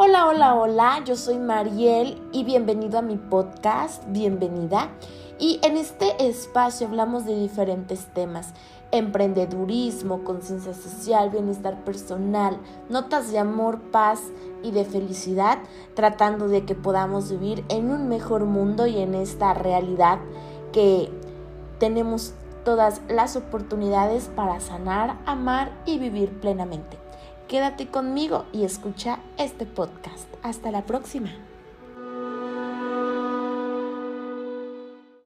Hola, hola, hola, yo soy Mariel y bienvenido a mi podcast, bienvenida. Y en este espacio hablamos de diferentes temas, emprendedurismo, conciencia social, bienestar personal, notas de amor, paz y de felicidad, tratando de que podamos vivir en un mejor mundo y en esta realidad que tenemos todas las oportunidades para sanar, amar y vivir plenamente. Quédate conmigo y escucha este podcast. Hasta la próxima.